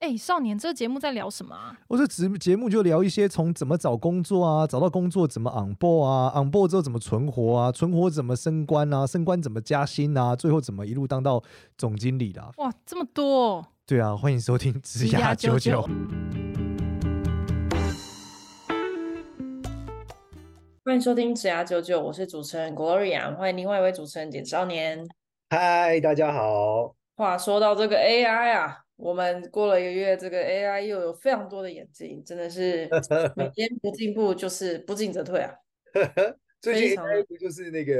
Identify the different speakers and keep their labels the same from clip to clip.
Speaker 1: 哎，少年，这个节目在聊什么啊？
Speaker 2: 我这节节目就聊一些从怎么找工作啊，找到工作怎么 on board 啊，on board 之后怎么存活啊，存活怎么升官啊，升官怎么加薪啊，最后怎么一路当到总经理的。
Speaker 1: 哇，这么多！
Speaker 2: 对啊，欢迎收听职涯九九。
Speaker 3: 欢迎收听职涯九九，我是主持人 Gloria，欢迎另外一位主持人简少年。
Speaker 4: 嗨，大家好。
Speaker 3: 话说到这个 AI 啊。我们过了一个月，这个 AI 又有非常多的演进，真的是 每天不进步就是不进则退啊。
Speaker 4: 最近 AI 不就是那个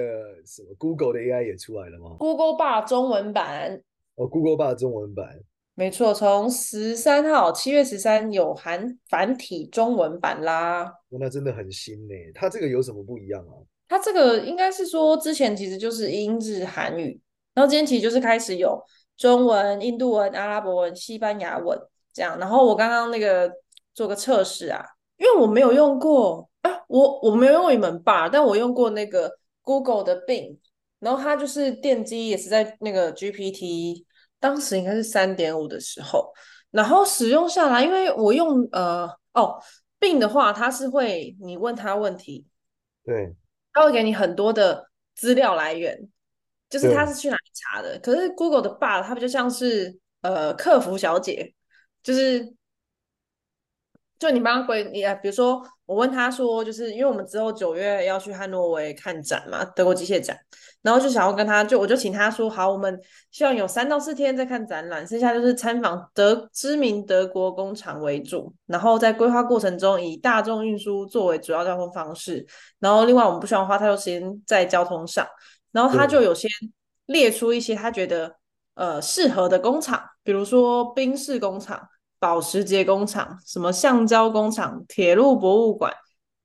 Speaker 4: 什么 Google 的 AI 也出来了吗
Speaker 3: ？Google 霸中文版
Speaker 4: 哦，Google 霸中文版，
Speaker 3: 没错，从十三号七月十三有含繁体中文版啦。
Speaker 4: 哦，那真的很新呢。它这个有什么不一样啊？
Speaker 3: 它这个应该是说之前其实就是英日韩语，然后今天其实就是开始有。中文、印度文、阿拉伯文、西班牙文这样，然后我刚刚那个做个测试啊，因为我没有用过啊，我我没有用一门 Bard，但我用过那个 Google 的 Bing，然后它就是电机也是在那个 GPT，当时应该是三点五的时候，然后使用下来，因为我用呃哦 Bing 的话，它是会你问他问题，
Speaker 4: 对，
Speaker 3: 它会给你很多的资料来源。就是他是去哪里查的？可是 Google 的 Bard 它不就像是呃客服小姐，就是就你帮他归你啊，比如说我问他说，就是因为我们之后九月要去汉诺威看展嘛，德国机械展，然后就想要跟他就我就请他说好，我们希望有三到四天在看展览，剩下就是参访德知名德国工厂为主，然后在规划过程中以大众运输作为主要交通方式，然后另外我们不希望花太多时间在交通上。然后他就有先列出一些他觉得呃适合的工厂，比如说冰室工厂、保时捷工厂、什么橡胶工厂、铁路博物馆，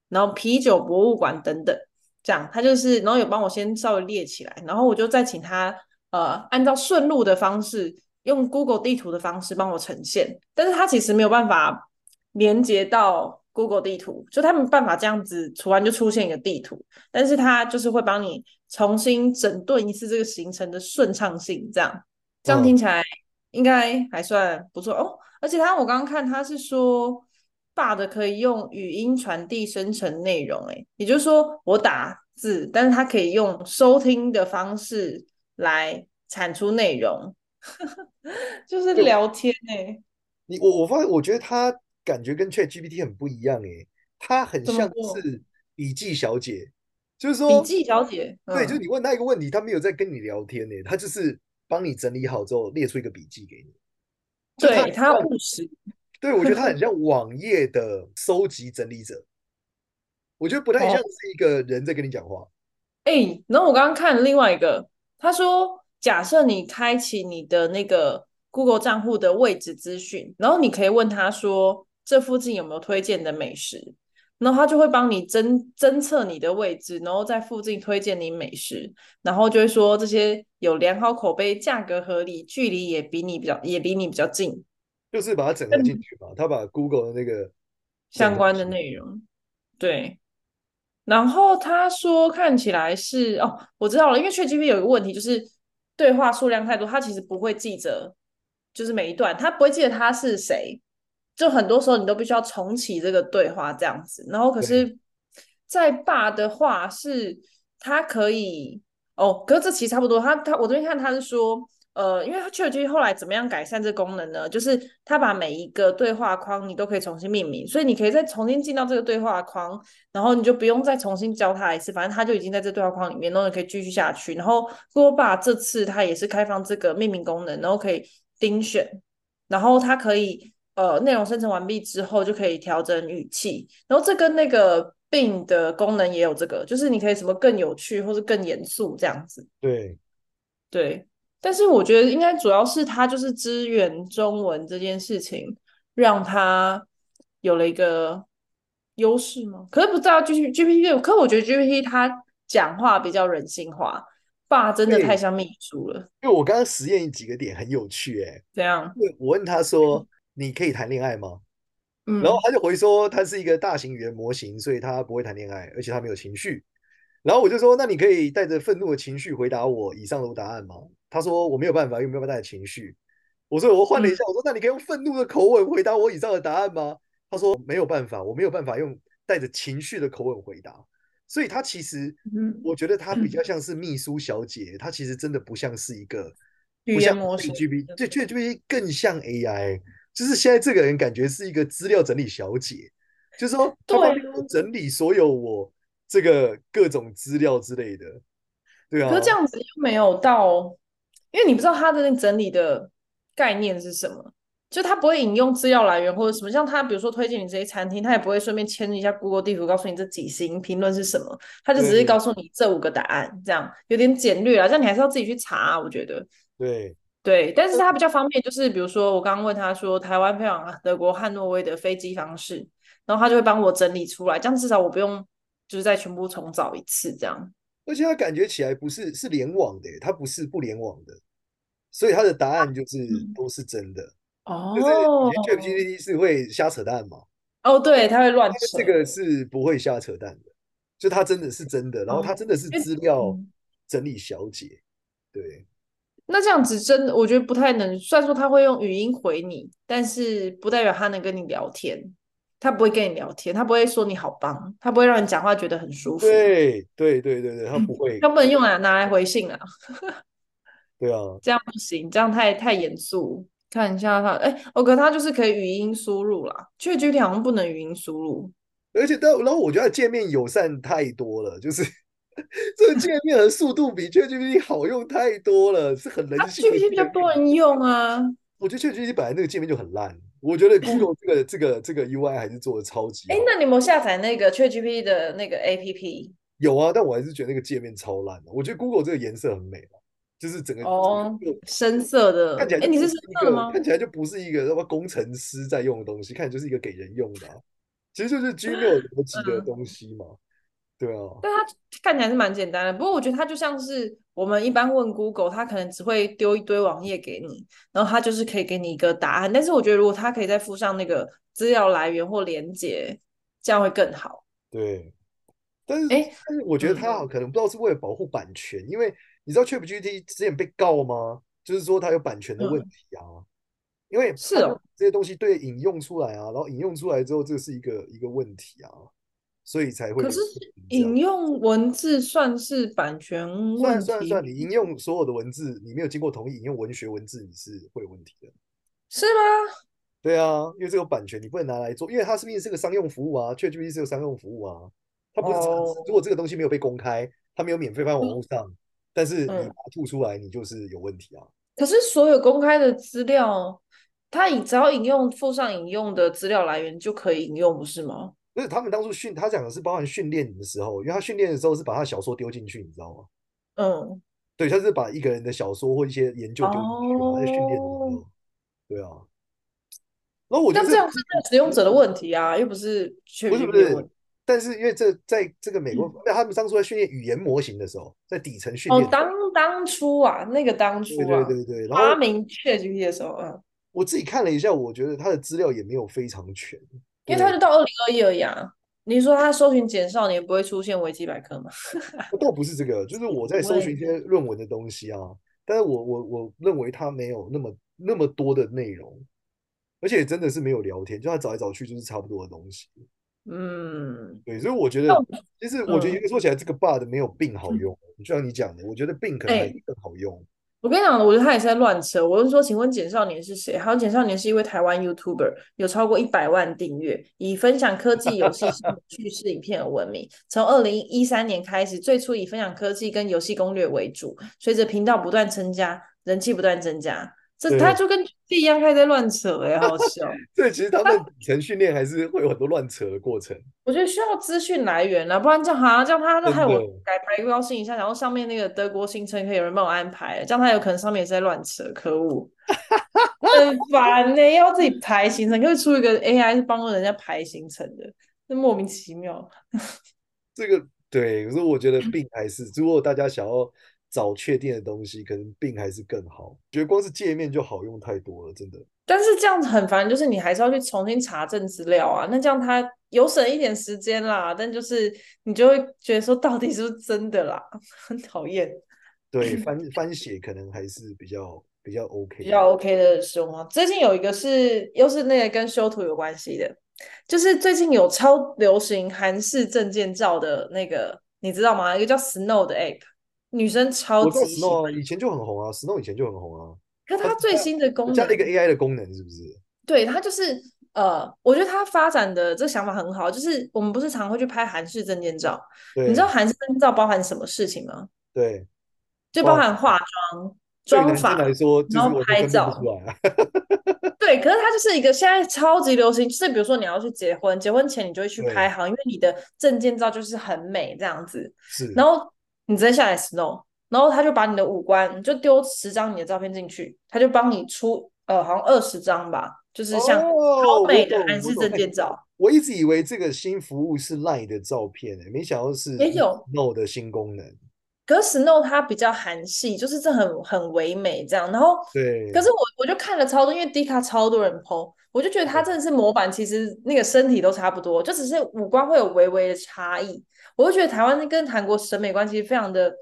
Speaker 3: 然后啤酒博物馆等等，这样他就是，然后有帮我先稍微列起来，然后我就再请他呃按照顺路的方式，用 Google 地图的方式帮我呈现，但是他其实没有办法连接到。Google 地图就他们办法这样子，突然就出现一个地图，但是他就是会帮你重新整顿一次这个行程的顺畅性，这样这样听起来应该还算不错哦。而且他我刚刚看他是说，Bard 可以用语音传递生成内容，诶，也就是说我打字，但是他可以用收听的方式来产出内容，就是聊天诶。
Speaker 4: 你我我发现，我觉得他。感觉跟 ChatGPT 很不一样诶，它很像是笔记小姐，就是说
Speaker 3: 笔记小姐，
Speaker 4: 嗯、对，就是你问他一个问题，他没有在跟你聊天诶，他就是帮你整理好之后列出一个笔记给你。
Speaker 3: 对，他务实。
Speaker 4: 对，我觉得他很 像网页的收集整理者，我觉得不太像是一个人在跟你讲话。
Speaker 3: 哎、哦欸，然后我刚刚看了另外一个，他说，假设你开启你的那个 Google 账户的位置资讯，然后你可以问他说。这附近有没有推荐的美食？然后他就会帮你侦侦测你的位置，然后在附近推荐你美食，然后就会说这些有良好口碑、价格合理、距离也比你比较也离你比较近，
Speaker 4: 就是把它整合进去嘛。他把 Google 的那个
Speaker 3: 相关的内容，对。然后他说看起来是哦，我知道了，因为 ChatGPT 有一个问题，就是对话数量太多，他其实不会记着，就是每一段他不会记得他是谁。就很多时候你都必须要重启这个对话这样子，然后可是，在 Bard 的话是它可以哦，可是这其实差不多。他他我这边看他是说，呃，因为 ChatGPT 后来怎么样改善这功能呢？就是他把每一个对话框你都可以重新命名，所以你可以再重新进到这个对话框，然后你就不用再重新教他一次，反正他就已经在这对话框里面，然后你可以继续下去。然后 Google Bard 这次他也是开放这个命名功能，然后可以钉选，然后它可以。呃，内容生成完毕之后就可以调整语气，然后这跟那个 Bing 的功能也有这个，就是你可以什么更有趣或是更严肃这样子。
Speaker 4: 对，
Speaker 3: 对，但是我觉得应该主要是它就是支援中文这件事情，让它有了一个优势吗？可是不知道 G G P T，可是我觉得 G P T 它讲话比较人性化，爸真的太像秘书了。
Speaker 4: 因为我刚刚实验几个点很有趣，欸，哎，
Speaker 3: 怎样？
Speaker 4: 我问他说。你可以谈恋爱吗？
Speaker 3: 嗯，
Speaker 4: 然后他就回说，他是一个大型语言模型，所以他不会谈恋爱，而且他没有情绪。然后我就说，那你可以带着愤怒的情绪回答我以上的答案吗？他说我没有办法，因为没有办法带着情绪。我说我换了一下，我说那你可以用愤怒的口吻回答我以上的答案吗？他说没有办法，我没有办法用带着情绪的口吻回答。所以他其实，我觉得他比较像是秘书小姐，他其实真的不像是一个
Speaker 3: 语言模式。
Speaker 4: GPT，对，GPT 更像 AI，就是现在这个人感觉是一个资料整理小姐，就是说他帮我整理所有我这个各种资料之类的。对啊，
Speaker 3: 可是这样子又没有到，因为你不知道他的那整理的概念是什么，就他不会引用资料来源或者什么，像他比如说推荐你这些餐厅，他也不会顺便签一下 Google 地图，告诉你这几星评论是什么，他就只是告诉你这五个答案，这样有点简略啊，这样你还是要自己去查啊，我觉得。
Speaker 4: 对
Speaker 3: 对，但是他比较方便，就是比如说我刚刚问他说台湾飞往德国汉诺威的飞机方式，然后他就会帮我整理出来，这样至少我不用就是再全部重找一次这样。
Speaker 4: 而且他感觉起来不是是联网的，他不是不联网的，所以他的答案就是都是真的。
Speaker 3: 哦，
Speaker 4: 就是 ChatGPT 是会瞎扯淡嘛？
Speaker 3: 哦，对，他会乱扯。
Speaker 4: 这个是不会瞎扯淡的，就他真的是真的，然后他真的是资料整理小姐。对，
Speaker 3: 那这样子真的，我觉得不太能。虽然说他会用语音回你，但是不代表他能跟你聊天。他不会跟你聊天，他不会说你好棒，他不会让你讲话觉得很舒服。
Speaker 4: 对对对对对，他不会。
Speaker 3: 他不能用来拿来回信啊。
Speaker 4: 对啊，
Speaker 3: 这样不行，这样太太严肃。看一下他，哎，我觉得他就是可以语音输入啦，ChatGPT 好像不能语音输入。
Speaker 4: 而且，但然后我觉得界面友善太多了，就是 这个界面的速度比 ChatGPT 好用太多了，是很人性。
Speaker 3: ChatGPT 比较多人用啊。
Speaker 4: 我觉得 ChatGPT 本来那个界面就很烂。我觉得 Google 这个这个这个 UI 还是做的超级好。
Speaker 3: 哎，那你有没有下载那个 ChatGPT 的那个 APP？
Speaker 4: 有啊，但我还是觉得那个界面超烂的。我觉得 Google 这个颜色很美，就是整个
Speaker 3: 哦深色的，看起来哎，你是深色的吗？
Speaker 4: 看起来就不是一个什么工程师在用的东西，看起来就是一个给人用的，其实就是 Gmail 逻辑的东西嘛。对啊，
Speaker 3: 但它看起来是蛮简单的。不过我觉得它就像是我们一般问 Google，它可能只会丢一堆网页给你，然后它就是可以给你一个答案。但是我觉得如果它可以再附上那个资料来源或连接，这样会更好。
Speaker 4: 对，但是哎，但是我觉得它可能不知道是为了保护版权，嗯、因为你知道 ChatGPT 之前被告吗？就是说它有版权的问题啊。嗯、因为是哦，这些东西对引用出来啊，然后引用出来之后，这是一个一个问题啊。所以才会。可是
Speaker 3: 引用文字算是版权问题？
Speaker 4: 算算算，你引用所有的文字，你没有经过同意引用文学文字，你是会有问题的。
Speaker 3: 是吗？
Speaker 4: 对啊，因为这个版权你不能拿来做，因为它是毕竟是个商用服务啊，ChatGPT 是个商用服务啊，它不是。Oh. 如果这个东西没有被公开，它没有免费放在网络上，嗯、但是你把它吐出来，你就是有问题啊。
Speaker 3: 可是所有公开的资料，它以只要引用附上引用的资料来源就可以引用，不是吗？
Speaker 4: 不是他们当初训，他讲的是包含训练的时候，因为他训练的时候是把他小说丢进去，你知道吗？
Speaker 3: 嗯，
Speaker 4: 对，他是把一个人的小说或一些研究丢进去，他、哦、在训练的时候，对啊。然后我觉得这样
Speaker 3: 是使用者的问题啊，又不是
Speaker 4: 不是不是，但是因为这在这个美国，嗯、他们当初在训练语言模型的时候，在底层训练。
Speaker 3: 哦，当当初啊，那个当初啊，
Speaker 4: 对对对对，
Speaker 3: 发明 ChatGPT 的时候，嗯，
Speaker 4: 我自己看了一下，我觉得他的资料也没有非常全。
Speaker 3: 因为他就到二零二一而已啊！你说他搜寻减少年不会出现维基百科吗？
Speaker 4: 倒不是这个，就是我在搜寻一些论文的东西啊。但是我我我认为他没有那么那么多的内容，而且真的是没有聊天，就他找来找去就是差不多的东西。
Speaker 3: 嗯，
Speaker 4: 对，所以我觉得，其实我觉得说起来，这个 bug 没有 Bing 好用。就像你讲的，我觉得 Bing 可能还更好用。
Speaker 3: 我跟你讲，我觉得他也是在乱扯。我就说，请问简少年是谁？好像简少年是一位台湾 YouTuber，有超过一百万订阅，以分享科技、游戏、趣事影片而闻名。从二零一三年开始，最初以分享科技跟游戏攻略为主，随着频道不断增加，人气不断增加。这他就跟弟一样，开始在乱扯哎、欸，好笑。
Speaker 4: 对，其实他们底层训练还是会有很多乱扯的过程。
Speaker 3: 我觉得需要资讯来源啊，不然这样好像这样他都害我改排高兴一下，然后上面那个德国行程可以有人帮我安排，这样他有可能上面也是在乱扯，可恶，很烦呢、欸，要自己排行程，可以出一个 AI 是帮助人家排行程的，那莫名其妙。
Speaker 4: 这个对，可是我觉得病还是，如果大家想要。找确定的东西，可能 Bing 还是更好。觉得光是界面就好用太多了，真的。
Speaker 3: 但是这样子很烦，就是你还是要去重新查证资料啊。那这样它有省一点时间啦，但就是你就会觉得说，到底是不是真的啦？很讨厌。
Speaker 4: 对，翻翻写可能还是比较比较 OK，
Speaker 3: 比较 OK 的使用啊。最近有一个是又是那个跟修图有关系的，就是最近有超流行韩式证件照的那个，你知道吗？一个叫 Snow 的 App，女生超级喜欢。
Speaker 4: Snow 以前就很红啊，Snow 以前就很红啊。
Speaker 3: 可它最新的功能
Speaker 4: 加了一个 AI 的功能，是不是？
Speaker 3: 对，它就是呃，我觉得它发展的这个想法很好。就是我们不是常会去拍韩式证件照，你知道韩式证件照包含什么事情吗？
Speaker 4: 对，
Speaker 3: 就包含化妆、妆发
Speaker 4: 来说，
Speaker 3: 然后拍照。对，可是它就是一个现在超级流行，就是比如说你要去结婚，结婚前你就会去拍好，因为你的证件照就是很美这样子。
Speaker 4: 是，
Speaker 3: 然后你直接下来 Snow。然后他就把你的五官，就丢十张你的照片进去，他就帮你出呃，好像二十张吧，就是像超美的韩式证件照。
Speaker 4: 哦我。我一直以为这个新服务是 LINE 的照片，没想到是也有 Snow 的新功能。
Speaker 3: 可是 Snow 它比较韩系，就是这很很唯美这样。然后
Speaker 4: 对，
Speaker 3: 可是我我就看了超多，因为 D 卡超多人 PO，我就觉得它真的是模板，其实那个身体都差不多，就只是五官会有微微的差异。我就觉得台湾跟韩国审美关系非常的。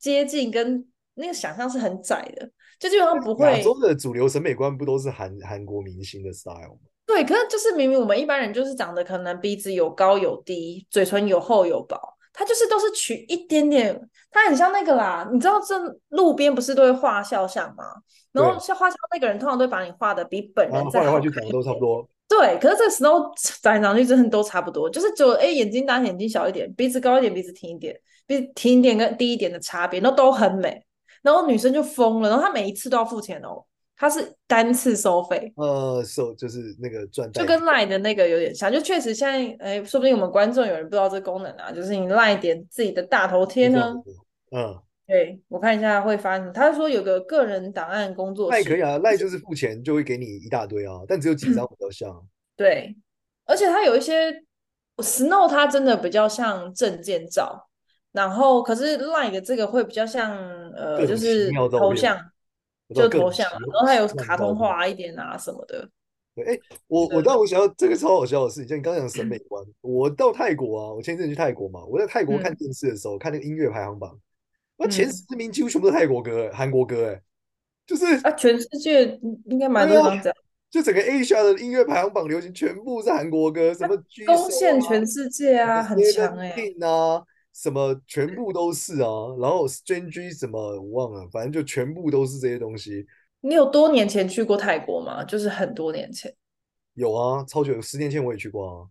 Speaker 3: 接近跟那个想象是很窄的，就基本上不会。
Speaker 4: 亚洲的主流审美观不都是韩韩国明星的 style 吗？
Speaker 3: 对，可是就是明明我们一般人就是长得可能鼻子有高有低，嘴唇有厚有薄，他就是都是取一点点，他很像那个啦。你知道这路边不是都会画肖像吗？然后像画像那个人通常都会把你画的比本人再好看，画来画去长得都差不多。对，可是这个 Snow 长来长去真的都差不多，就是就哎眼睛大眼睛小一点，鼻子高一点鼻子挺一点。鼻挺一点跟低一点的差别，那都很美。然后女生就疯了，然后她每一次都要付钱哦，她是单次收费。
Speaker 4: 呃，收就是那个赚，
Speaker 3: 就跟 Line 的那个有点像，就确实现在，哎，说不定我们观众有人不知道这功能啊，就是你 Line 点自己的大头贴呢。
Speaker 4: 嗯，
Speaker 3: 对，我看一下会发生。他说有个个人档案工作室，
Speaker 4: 那可以啊，Line 就是付钱就会给你一大堆啊，但只有几张比较像。
Speaker 3: 对，而且它有一些 Snow，它真的比较像证件照。然后，可是 Line 的这个会比较像，呃，就是头像，就头像，然后它有卡通化一点啊什么的。
Speaker 4: 对，哎，我我当我想到这个超好笑的事情，就你刚刚讲审美观。我到泰国啊，我前阵去泰国嘛，我在泰国看电视的时候，看那个音乐排行榜，那前十名几乎全部都是泰国歌，韩国歌，哎，就是
Speaker 3: 啊，全世界应该蛮多这样，
Speaker 4: 就整个 Asia 的音乐排行榜流行全部是韩国歌，什么
Speaker 3: 攻陷全世界啊，很强哎。
Speaker 4: 什么全部都是啊，然后 Strange 什么我忘了，反正就全部都是这些东西。
Speaker 3: 你有多年前去过泰国吗？就是很多年前。
Speaker 4: 有啊，超久，十年前我也去过啊。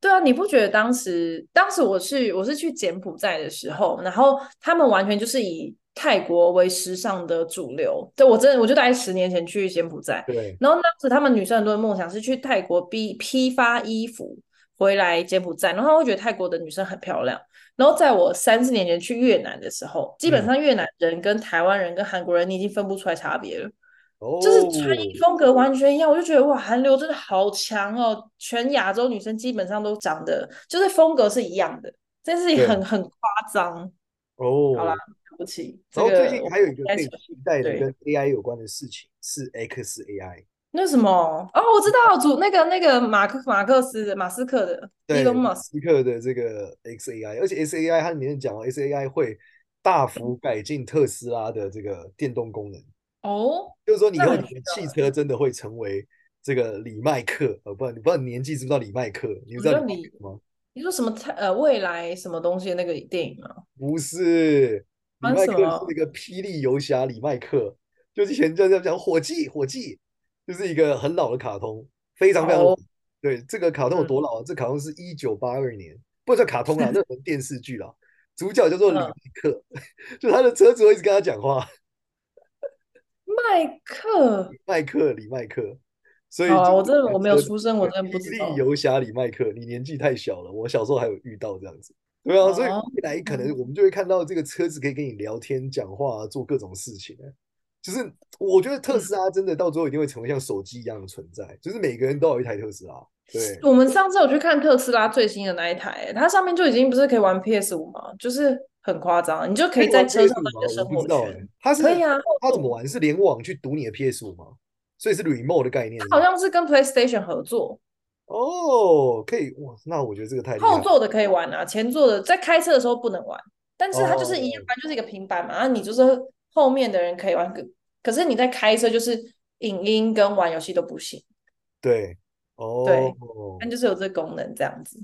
Speaker 3: 对啊，你不觉得当时，当时我去，我是去柬埔寨的时候，然后他们完全就是以泰国为时尚的主流。对，我真的，我就大概十年前去柬埔寨，
Speaker 4: 对。
Speaker 3: 然后当时他们女生很多的梦想是去泰国批批发衣服回来柬埔寨，然后他会觉得泰国的女生很漂亮。然后在我三四年前去越南的时候，基本上越南人跟台湾人跟韩国人，你已经分不出来差别了，哦、就是穿衣风格完全一样。我就觉得哇，韩流真的好强哦！全亚洲女生基本上都长得就是风格是一样的，这件事情很很夸张
Speaker 4: 哦。
Speaker 3: 好啦，对不起。
Speaker 4: 然后最近还有一个可以期待的跟 AI 有关的事情是 XAI。
Speaker 3: 那什么哦，我知道，主那个那个马克马克思的马斯克的，
Speaker 4: 对，马斯克的这个 XAI，而且 XAI 它里面讲了 XAI 会大幅改进特斯拉的这个电动功能
Speaker 3: 哦，
Speaker 4: 就是说你以后你的汽车真的会成为这个李麦克，呃，不你不知道你年纪知不知道李麦克？你知道李麦克吗？
Speaker 3: 你说什么？呃，未来什么东西那个电影吗？
Speaker 4: 不是，李麦克是那个霹雳游侠李麦克，就是以前在在讲火计，火计。就是一个很老的卡通，非常非常老。Oh. 对，这个卡通有多老啊？嗯、这卡通是一九八二年，不叫卡通啊，那本电视剧啦。主角叫做李麦克，嗯、就他的车子会一直跟他讲话。
Speaker 3: 麦克，
Speaker 4: 麦克，李麦克。所以，啊
Speaker 3: 我真的我没有出生，我真的不知道。
Speaker 4: 游侠李麦克，你年纪太小了，我小时候还有遇到这样子。对啊，oh. 所以未来可能我们就会看到这个车子可以跟你聊天、讲话、做各种事情。就是我觉得特斯拉真的到最后一定会成为像手机一样的存在，嗯、就是每个人都有一台特斯拉。对，我们
Speaker 3: 上次有去看特斯拉最新的那一台，它上面就已经不是可以玩 PS 五吗？就是很夸张，你就可以在车上玩你的生活圈。
Speaker 4: 它是可
Speaker 3: 以啊，
Speaker 4: 它怎么玩？是联网去读你的 PS 五吗？所以是 remote 的概念。
Speaker 3: 他好像是跟 PlayStation 合作。
Speaker 4: 哦，可以哇，那我觉得这个太
Speaker 3: 后座的可以玩啊，前座的在开车的时候不能玩，但是它就是一样，哦、就是一个平板嘛，然后你就是。后面的人可以玩，可可是你在开车，就是影音跟玩游戏都不行。
Speaker 4: 对，哦，
Speaker 3: 对，但就是有这个功能这样子。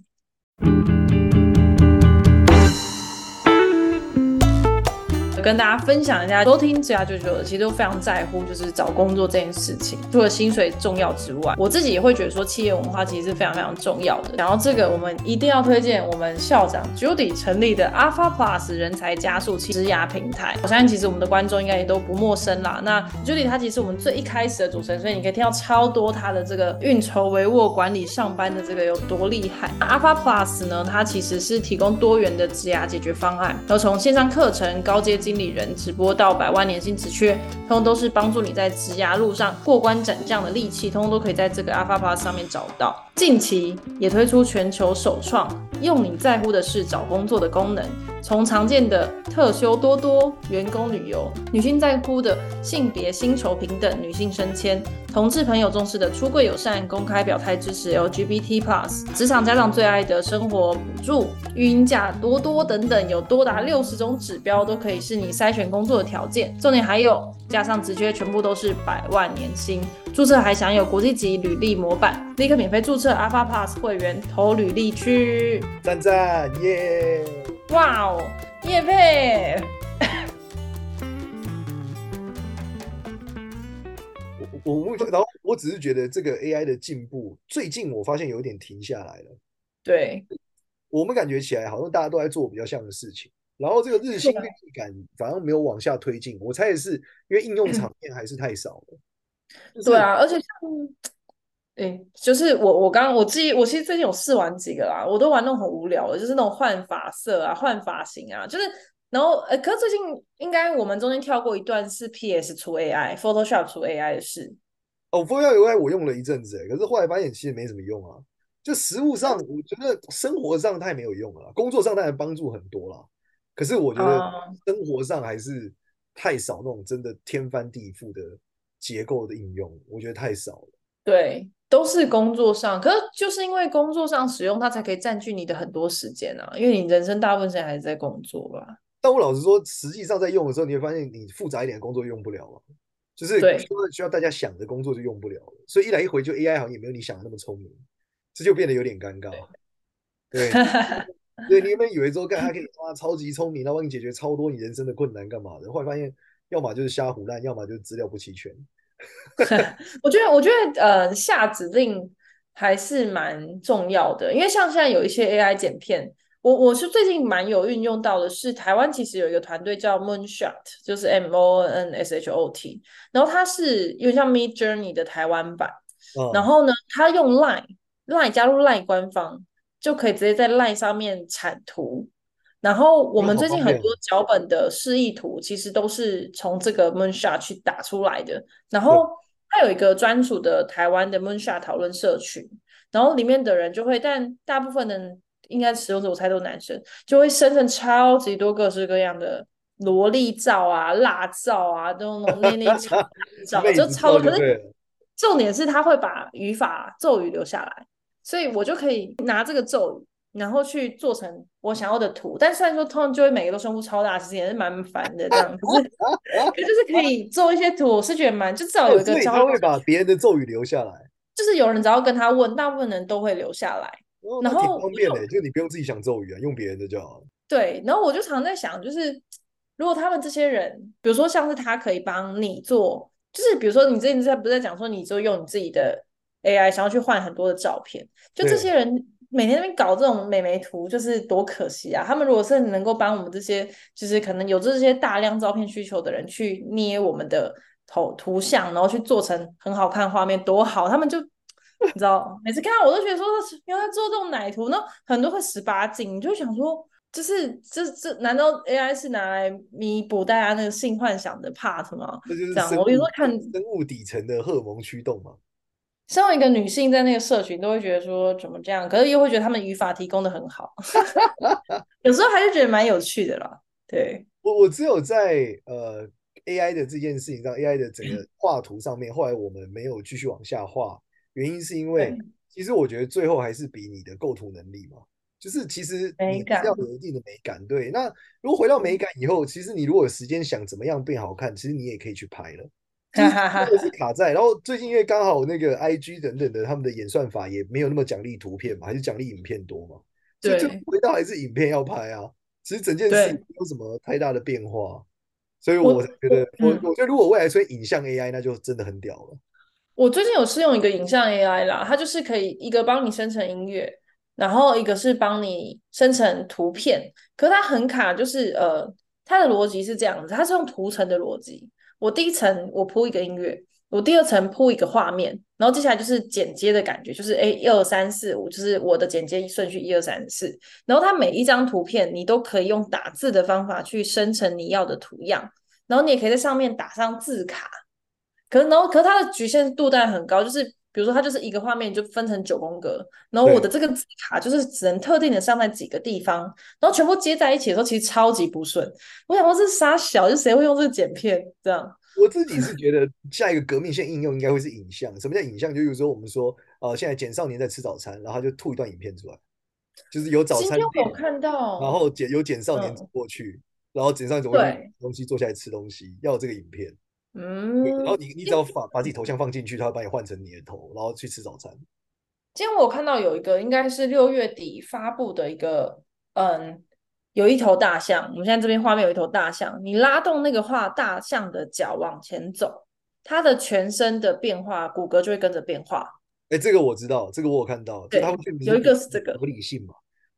Speaker 3: 跟大家分享一下，都听职涯啾啾的，其实都非常在乎，就是找工作这件事情。除了薪水重要之外，我自己也会觉得说，企业文化其实是非常非常重要的。然后这个，我们一定要推荐我们校长 Judy 成立的 Alpha Plus 人才加速器职涯平台。我相信其实我们的观众应该也都不陌生啦。那 Judy 他其实我们最一开始的主持人，所以你可以听到超多他的这个运筹帷幄、管理上班的这个有多厉害。Alpha Plus 呢，它其实是提供多元的职涯解决方案，然后从线上课程、高阶经理人直播到百万年薪直缺，通通都是帮助你在职涯路上过关斩将的利器，通通都可以在这个 Alpha Plus 上面找到。近期也推出全球首创，用你在乎的事找工作的功能。从常见的特休多多、员工旅游、女性在乎的性别薪酬平等、女性升迁、同志朋友重视的出柜友善、公开表态支持 LGBT Plus、职场家长最爱的生活补助、育婴假多多等等，有多达六十种指标都可以是你筛选工作的条件。重点还有加上职缺，全部都是百万年薪，注册还享有国际级履历模板，立刻免费注册 Alpha Plus 会员，投履历区，
Speaker 4: 赞赞耶！
Speaker 3: 哇哦，也配！
Speaker 4: 我我然后我只是觉得这个 AI 的进步，最近我发现有点停下来了。
Speaker 3: 对，
Speaker 4: 我们感觉起来好像大家都在做比较像的事情，然后这个日新月异感反而没有往下推进。我猜也是因为应用场面还是太少了。
Speaker 3: 对啊，而且像。哎、欸，就是我我刚刚我记我其实最近有试玩几个啦，我都玩那种很无聊的，就是那种换发色啊、换发型啊，就是然后呃，可是最近应该我们中间跳过一段是 PS 出 AI，Photoshop 出 AI 的事。
Speaker 4: 哦，Photoshop AI 我用了一阵子，哎，可是后来发现其实没什么用啊。就实物上，我觉得生活上太没有用了，工作上当然帮助很多啦。可是我觉得生活上还是太少那种真的天翻地覆的结构的应用，我觉得太少了。
Speaker 3: 对。都是工作上，可是就是因为工作上使用它，才可以占据你的很多时间啊。因为你人生大部分时间还是在工作吧。
Speaker 4: 但我老实说，实际上在用的时候，你会发现你复杂一点的工作用不了啊，就是需要大家想的工作就用不了了。所以一来一回，就 AI 好像也没有你想的那么聪明，这就变得有点尴尬。对，对，你有没有以为说，干它可以哇超级聪明，然后帮你解决超多你人生的困难干嘛的？后来发现，要么就是瞎胡乱，要么就是资料不齐全。
Speaker 3: 我觉得，我觉得，呃，下指令还是蛮重要的，因为像现在有一些 AI 剪片，我我是最近蛮有运用到的是，台湾其实有一个团队叫 Moonshot，就是 M O N S H O T，然后它是有点像 Midjourney 的台湾版，哦、然后呢，它用 Line Line 加入 Line 官方，就可以直接在 Line 上面产图。然后我们最近很多脚本的示意图，其实都是从这个 Moonshot 去打出来的。然后它有一个专属的台湾的 Moonshot 讨论社群，然后里面的人就会，但大部分人应该使用者我猜都是男生，就会生成超级多各式各样的萝莉照啊、辣照啊，都那种内内 照，就超多。可是重点是他会把语法咒语留下来，所以我就可以拿这个咒语。然后去做成我想要的图，但虽然说通常就会每个都胸部超大，其实也是蛮烦的这样子。可是就是可以做一些图，我是觉得蛮，就至少有一个。
Speaker 4: 他、哦、会把别人的咒语留下来。
Speaker 3: 就是有人只要跟他问，大部分人都会留下来。
Speaker 4: 哦、
Speaker 3: 然后
Speaker 4: 挺方便的，就你不用自己想咒语啊，用别人的就好了。
Speaker 3: 对，然后我就常在想，就是如果他们这些人，比如说像是他可以帮你做，就是比如说你之前在不是在讲说，你就用你自己的 AI 想要去换很多的照片，就这些人。每天那边搞这种美眉图，就是多可惜啊！他们如果是能够帮我们这些，就是可能有这些大量照片需求的人去捏我们的头图像，然后去做成很好看画面，多好！他们就你知道，每次看到我都觉得说，原来做这种奶图，那很多会十八禁，你就想说，就是这这难道 AI 是拿来弥补大家那个性幻想的 part 吗？
Speaker 4: 这就是
Speaker 3: 这样，我有时候看
Speaker 4: 生物底层的荷尔蒙驱动嘛。
Speaker 3: 身为一个女性，在那个社群都会觉得说怎么这样，可是又会觉得他们语法提供的很好，有时候还是觉得蛮有趣的啦。对，
Speaker 4: 我我只有在呃 AI 的这件事情上，AI 的整个画图上面，后来我们没有继续往下画，原因是因为其实我觉得最后还是比你的构图能力嘛，就是其实你要有一定的美感。对，那如果回到美感以后，其实你如果有时间想怎么样变好看，其实你也可以去拍了。就是是卡在。然后最近因为刚好那个 IG 等等的他们的演算法也没有那么奖励图片嘛，还是奖励影片多嘛，对，所以就回到还是影片要拍啊。其实整件事没有什么太大的变化，所以我觉得我我，我觉得如果未来出现影像 AI，那就真的很屌了。
Speaker 3: 我最近有试用一个影像 AI 啦，它就是可以一个帮你生成音乐，然后一个是帮你生成图片，可是它很卡，就是呃，它的逻辑是这样子，它是用图层的逻辑。我第一层我铺一个音乐，我第二层铺一个画面，然后接下来就是剪接的感觉，就是哎一二三四五，就是我的剪接顺序一二三四，然后它每一张图片你都可以用打字的方法去生成你要的图样，然后你也可以在上面打上字卡。可是，然后，可是它的局限度当然很高，就是比如说，它就是一个画面就分成九宫格，然后我的这个字卡就是只能特定的上在几个地方，然后全部接在一起的时候，其实超级不顺。我想说，这是杀小，就谁会用这个剪片这样？
Speaker 4: 我自己是觉得下一个革命性应用应该会是影像。什么叫影像？就比如说我们说，呃，现在简少年在吃早餐，然后他就吐一段影片出来，就是有早餐。
Speaker 3: 今天我看到，
Speaker 4: 然后简有简少年走过去，嗯、然后简少年怎么用东西坐下来吃东西，要有这个影片。
Speaker 3: 嗯，
Speaker 4: 然后你你只要把把自己头像放进去，他会把你换成你的头，然后去吃早餐。
Speaker 3: 今天我看到有一个应该是六月底发布的一个，嗯，有一头大象。我们现在这边画面有一头大象，你拉动那个画大象的脚往前走，它的全身的变化，骨骼就会跟着变化。
Speaker 4: 哎，这个我知道，这个我有看到。
Speaker 3: 对，有一个是这个
Speaker 4: 合理性嘛，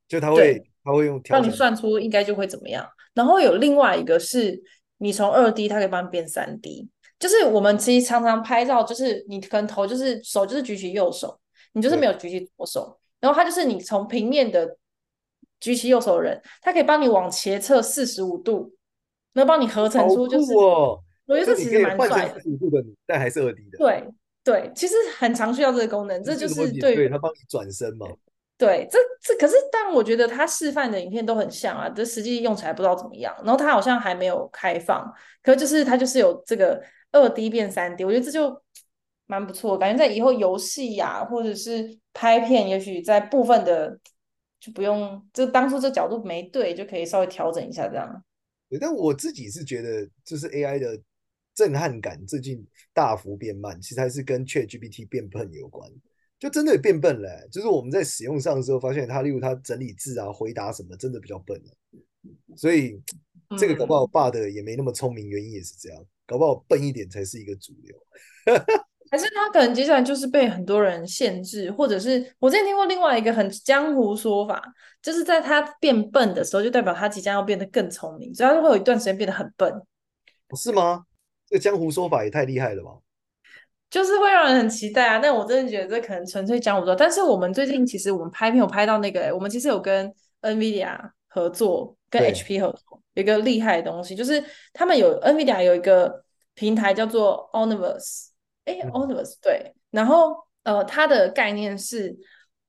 Speaker 4: 就他会他会用
Speaker 3: 让你算出应该就会怎么样。然后有另外一个是。你从二 D，它可以帮你变三 D，就是我们其实常常拍照，就是你可能头就是手就是举起右手，你就是没有举起左手，然后它就是你从平面的举起右手的人，它可以帮你往斜侧四十五度，能帮你合成出就是，
Speaker 4: 哦、
Speaker 3: 我觉得这其实蛮帅
Speaker 4: 的。四十五度的你，但还是二 D 的。
Speaker 3: 对对，其实很常需要这个功能，这就是对，
Speaker 4: 对它帮你转身嘛。
Speaker 3: 对，这这可是，但我觉得他示范的影片都很像啊，这实际用起来不知道怎么样。然后他好像还没有开放，可是就是他就是有这个二 D 变三 D，我觉得这就蛮不错，感觉在以后游戏呀、或者是拍片，也许在部分的就不用，就当初这角度没对，就可以稍微调整一下这样。
Speaker 4: 对，但我自己是觉得，就是 AI 的震撼感最近大幅变慢，其实还是跟 ChatGPT 变笨有关。就真的也变笨了、欸，就是我们在使用上的时候，发现他，例如他整理字啊、回答什么，真的比较笨了。所以这个搞不好 Bard 也没那么聪明，原因也是这样，搞不好笨一点才是一个主流。
Speaker 3: 还是他可能接下来就是被很多人限制，或者是我之前听过另外一个很江湖说法，就是在他变笨的时候，就代表他即将要变得更聪明，所以他就会有一段时间变得很笨。
Speaker 4: 不是吗？这个江湖说法也太厉害了吧！
Speaker 3: 就是会让人很期待啊！但我真的觉得这可能纯粹讲胡说。但是我们最近其实我们拍片有拍到那个、欸，我们其实有跟 NVIDIA 合作，跟 HP 合作，有一个厉害的东西，就是他们有 NVIDIA 有一个平台叫做 Omniverse，哎，Omniverse 对，然后呃，它的概念是。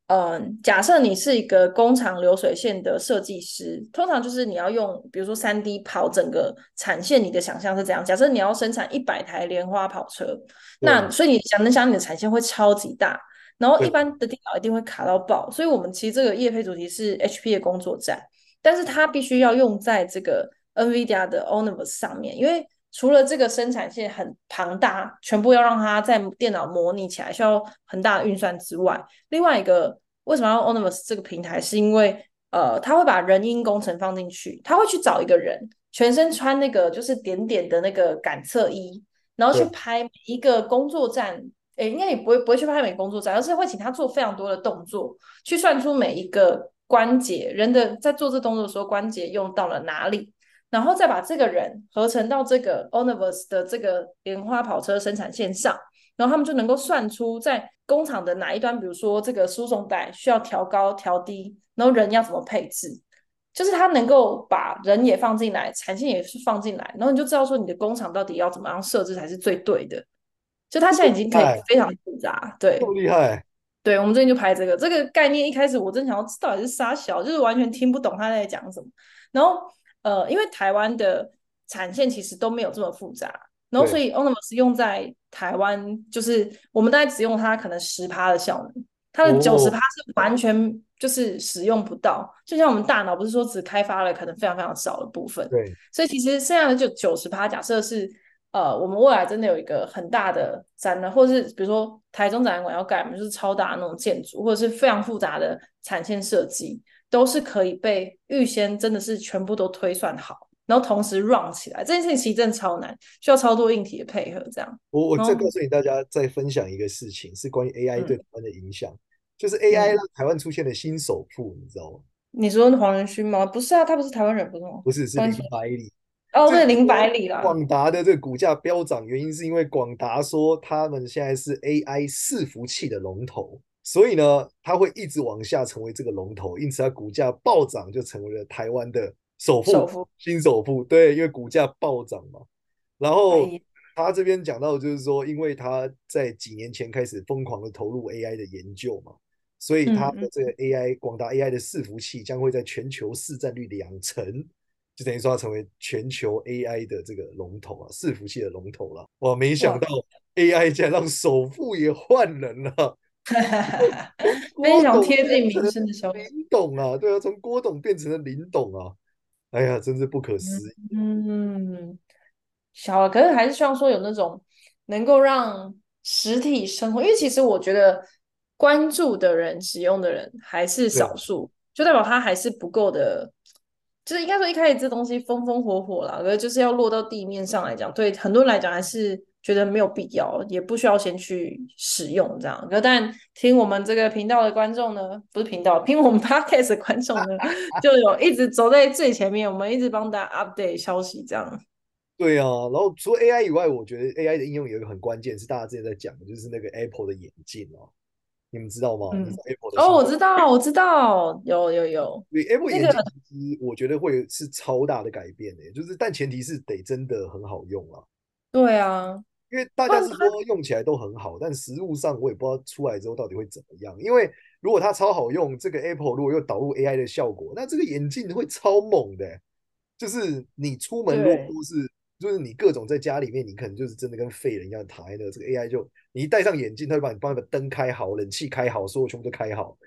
Speaker 3: 嗯，假设你是一个工厂流水线的设计师，通常就是你要用，比如说三 D 跑整个产线，你的想象是怎样。假设你要生产一百台莲花跑车，那所以你想能想你的产线会超级大，然后一般的电脑一定会卡到爆。所以我们其实这个业配主题是 HP 的工作站，但是它必须要用在这个 NVIDIA 的 Omniverse 上面，因为除了这个生产线很庞大，全部要让它在电脑模拟起来，需要很大的运算之外，另外一个为什么要 Omniverse 这个平台，是因为呃，他会把人因工程放进去，他会去找一个人，全身穿那个就是点点的那个感测衣，然后去拍每一个工作站，诶，应该也不会不会去拍每个工作站，而是会请他做非常多的动作，去算出每一个关节，人的在做这动作的时候关节用到了哪里。然后再把这个人合成到这个 Omniverse 的这个莲花跑车生产线上，然后他们就能够算出在工厂的哪一端，比如说这个输送带需要调高调低，然后人要怎么配置，就是他能够把人也放进来，产线也是放进来，然后你就知道说你的工厂到底要怎么样设置才是最对的。就他现在已经可以非常复
Speaker 4: 杂，对，厉害。
Speaker 3: 对，我们最近就拍这个这个概念，一开始我真想要知道到底是啥小，就是完全听不懂他在讲什么，然后。呃，因为台湾的产线其实都没有这么复杂，然后所以 Omniverse 用在台湾，就是我们大概只用它可能十趴的效能，它的九十趴是完全就是使用不到。哦、就像我们大脑不是说只开发了可能非常非常少的部分，
Speaker 4: 对，
Speaker 3: 所以其实剩下的就九十趴，假设是呃，我们未来真的有一个很大的展览，或者是比如说台中展览馆要盖，就是超大的那种建筑，或者是非常复杂的产线设计，都是可以被预先真的是全部都推算好，然后同时 run 起来。这件事情其实真的超难，需要超多硬体的配合。这样，
Speaker 4: 我我再告诉你大家，再分享一个事情，是关于 AI 对台湾的影响，嗯、就是 AI 让台湾出现了新首富，你知道吗？
Speaker 3: 你说黄仁勋吗？不是啊，他不是台湾人，不是吗？
Speaker 4: 不是，是林百里。
Speaker 3: 哦，对，林百里啦。
Speaker 4: 广达的这个股价飙涨，原因是因为广达说他们现在是 AI 伺服器的龙头，所以呢，它会一直往下成为这个龙头，因此它股价暴涨，就成为了台湾的首富，首富新首富。对，因为股价暴涨嘛。然后他这边讲到，就是说，因为他在几年前开始疯狂的投入 AI 的研究嘛，所以他的这个 AI 广达 AI 的伺服器将会在全球市占率两成。就等于说，它成为全球 AI 的这个龙头啊，伺服器的龙头了。哇，没想到 AI 竟然让首富也换人了，
Speaker 3: 非常贴近民生的消息。
Speaker 4: 林董啊，对啊，从郭董变成了林董啊，哎呀，真是不可思议。
Speaker 3: 嗯，小了，可是还是希望说有那种能够让实体生活，因为其实我觉得关注的人、使用的人还是少数，就代表它还是不够的。就是应该说一开始这东西风风火火啦，可是就是要落到地面上来讲，对很多人来讲还是觉得没有必要，也不需要先去使用这样。可但听我们这个频道的观众呢，不是频道，听我们 podcast 的观众呢，就有一直走在最前面，我们一直帮大家 update 消息这样。
Speaker 4: 对啊，然后除了 AI 以外，我觉得 AI 的应用有一个很关键，是大家之前在讲的，就是那个 Apple 的眼镜哦。你们知道吗？嗯、
Speaker 3: 哦，我知道，我知道，有有有。
Speaker 4: 对，Apple 眼镜其实我觉得会是超大的改变诶、欸，就是但前提是得真的很好用啊。
Speaker 3: 对啊，
Speaker 4: 因为大家是说用起来都很好，但实物上我也不知道出来之后到底会怎么样。因为如果它超好用，这个 Apple 如果又导入 AI 的效果，那这个眼镜会超猛的、欸。就是你出门如果是。就是你各种在家里面，你可能就是真的跟废人一样躺在那。这个 AI 就你一戴上眼镜，它会帮你帮你把灯开好，冷气开好，所有全部都开好。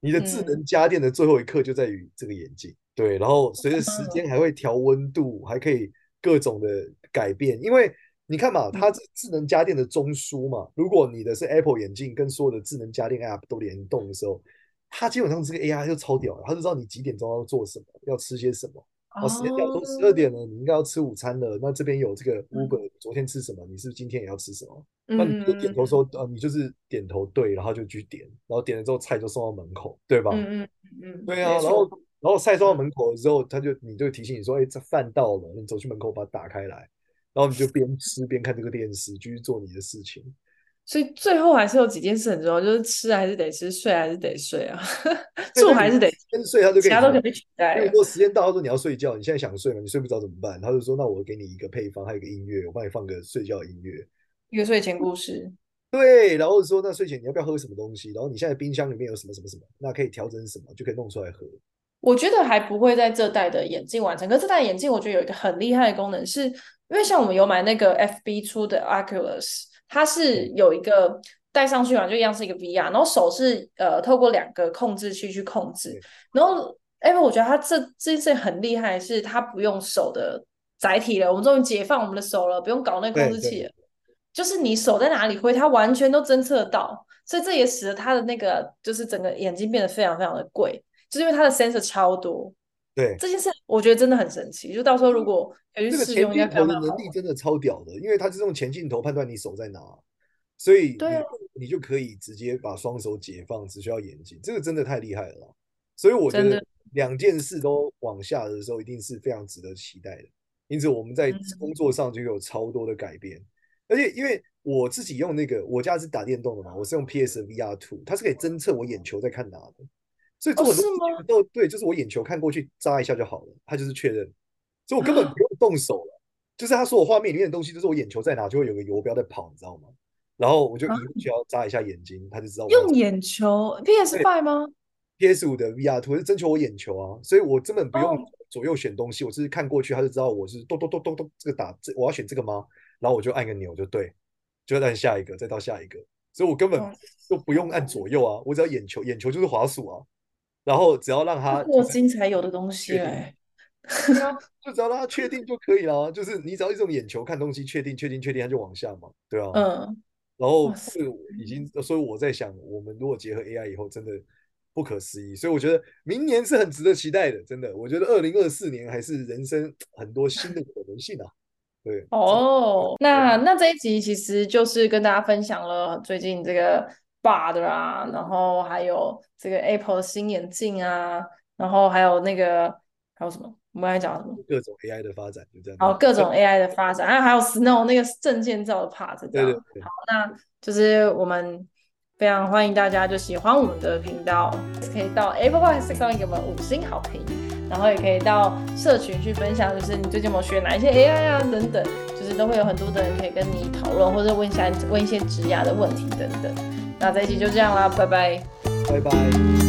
Speaker 4: 你的智能家电的最后一刻就在于这个眼镜。嗯、对，然后随着时间还会调温度，还可以各种的改变。因为你看嘛，它这智能家电的中枢嘛，如果你的是 Apple 眼镜，跟所有的智能家电 App 都联动的时候，它基本上这个 AI 就超屌了，它就知道你几点钟要做什么，要吃些什么。哦，时间到都十二点了，你应该要吃午餐了。那这边有这个 Uber，昨天吃什么？你是不是今天也要吃什么？那你就点头说，呃，你就是点头对，然后就去点，然后点了之后菜就送到门口，对吧？嗯嗯嗯，对啊。然后然后菜送到门口的时候，他就你就提醒你说，哎，这饭到了，你走去门口把它打开来，然后你就边吃边看这个电视，继续做你的事情。
Speaker 3: 所以最后还是有几件事很重要，就是吃还是得吃，睡还是得睡啊，住还是得
Speaker 4: 先睡，他就
Speaker 3: 其他都可以被取代。
Speaker 4: 如果时间到，他说你要睡觉，你现在想睡吗？你睡不着怎么办？他就说那我给你一个配方，还有一个音乐，我帮你放个睡觉音乐，
Speaker 3: 一个睡前故事。
Speaker 4: 对，然后说那睡前你要不要喝什么东西？然后你现在冰箱里面有什么什么什么，那可以调整什么，就可以弄出来喝。
Speaker 3: 我觉得还不会在这代的眼镜完成，可是这代眼镜我觉得有一个很厉害的功能是，是因为像我们有买那个 FB 出的 Oculus，它是有一个。戴上去嘛，就一样是一个 VR，然后手是呃透过两个控制器去控制，然后哎，我觉得它这这件事很厉害，是它不用手的载体了，我们终于解放我们的手了，不用搞那个控制器了，就是你手在哪里挥，它完全都侦测到，所以这也使得它的那个就是整个眼睛变得非常非常的贵，就是因为它的 sensor 超多。
Speaker 4: 对，
Speaker 3: 这件事我觉得真的很神奇，就到时候如果有去试用，应该
Speaker 4: 的能力真的超屌的，因为它是用前镜头判断你手在哪。所以你对你就可以直接把双手解放，只需要眼睛，这个真的太厉害了。所以我觉得两件事都往下的时候，一定是非常值得期待的。因此我们在工作上就有超多的改变。而且因为我自己用那个，我家是打电动的嘛，我是用 PS VR Two，它是可以侦测我眼球在看哪的。所以做很多事都对，就是我眼球看过去扎一下就好了，他就是确认。所以我根本不用动手了，就是他所有画面里面的东西，就是我眼球在哪，就会有个游标在跑，你知道吗？然后我就需要眨一下眼睛，他就知道
Speaker 3: 用眼球。PS Five 吗
Speaker 4: ？PS 五的 VR Two 是征求我眼球啊，所以我根本不用左右选东西，我只是看过去，他就知道我是咚咚咚咚咚这个打这我要选这个吗？然后我就按个钮就对，就按下一个，再到下一个，所以我根本就不用按左右啊，我只要眼球，眼球就是滑鼠啊，然后只要让他
Speaker 3: 过心才有的东西哎，
Speaker 4: 就只要让他确定就可以了，就是你只要一种眼球看东西，确定、确定、确定，他就往下嘛，对啊。
Speaker 3: 嗯。
Speaker 4: 然后是已经，所以我在想，我们如果结合 AI 以后，真的不可思议。所以我觉得明年是很值得期待的，真的。我觉得二零二四年还是人生很多新的可能性啊。对。
Speaker 3: 哦，那那这一集其实就是跟大家分享了最近这个 Bard 啊，然后还有这个 Apple 的新眼镜啊，然后还有那个还有什么？我们还讲什么？
Speaker 4: 各种 AI 的发展就这样。
Speaker 3: 好，各种 AI 的发展，还有还有 Snow 那个证件照的 part，这样。
Speaker 4: 对对对。
Speaker 3: 好，那就是我们非常欢迎大家，就喜欢我们的频道，可以到 Apple Podcast 上面给我们五星好评，然后也可以到社群去分享，就是你最近有没有学哪一些 AI 啊等等，就是都会有很多的人可以跟你讨论，或者问一下问一些职涯的问题等等。那这一期就这样啦，拜拜，
Speaker 4: 拜拜。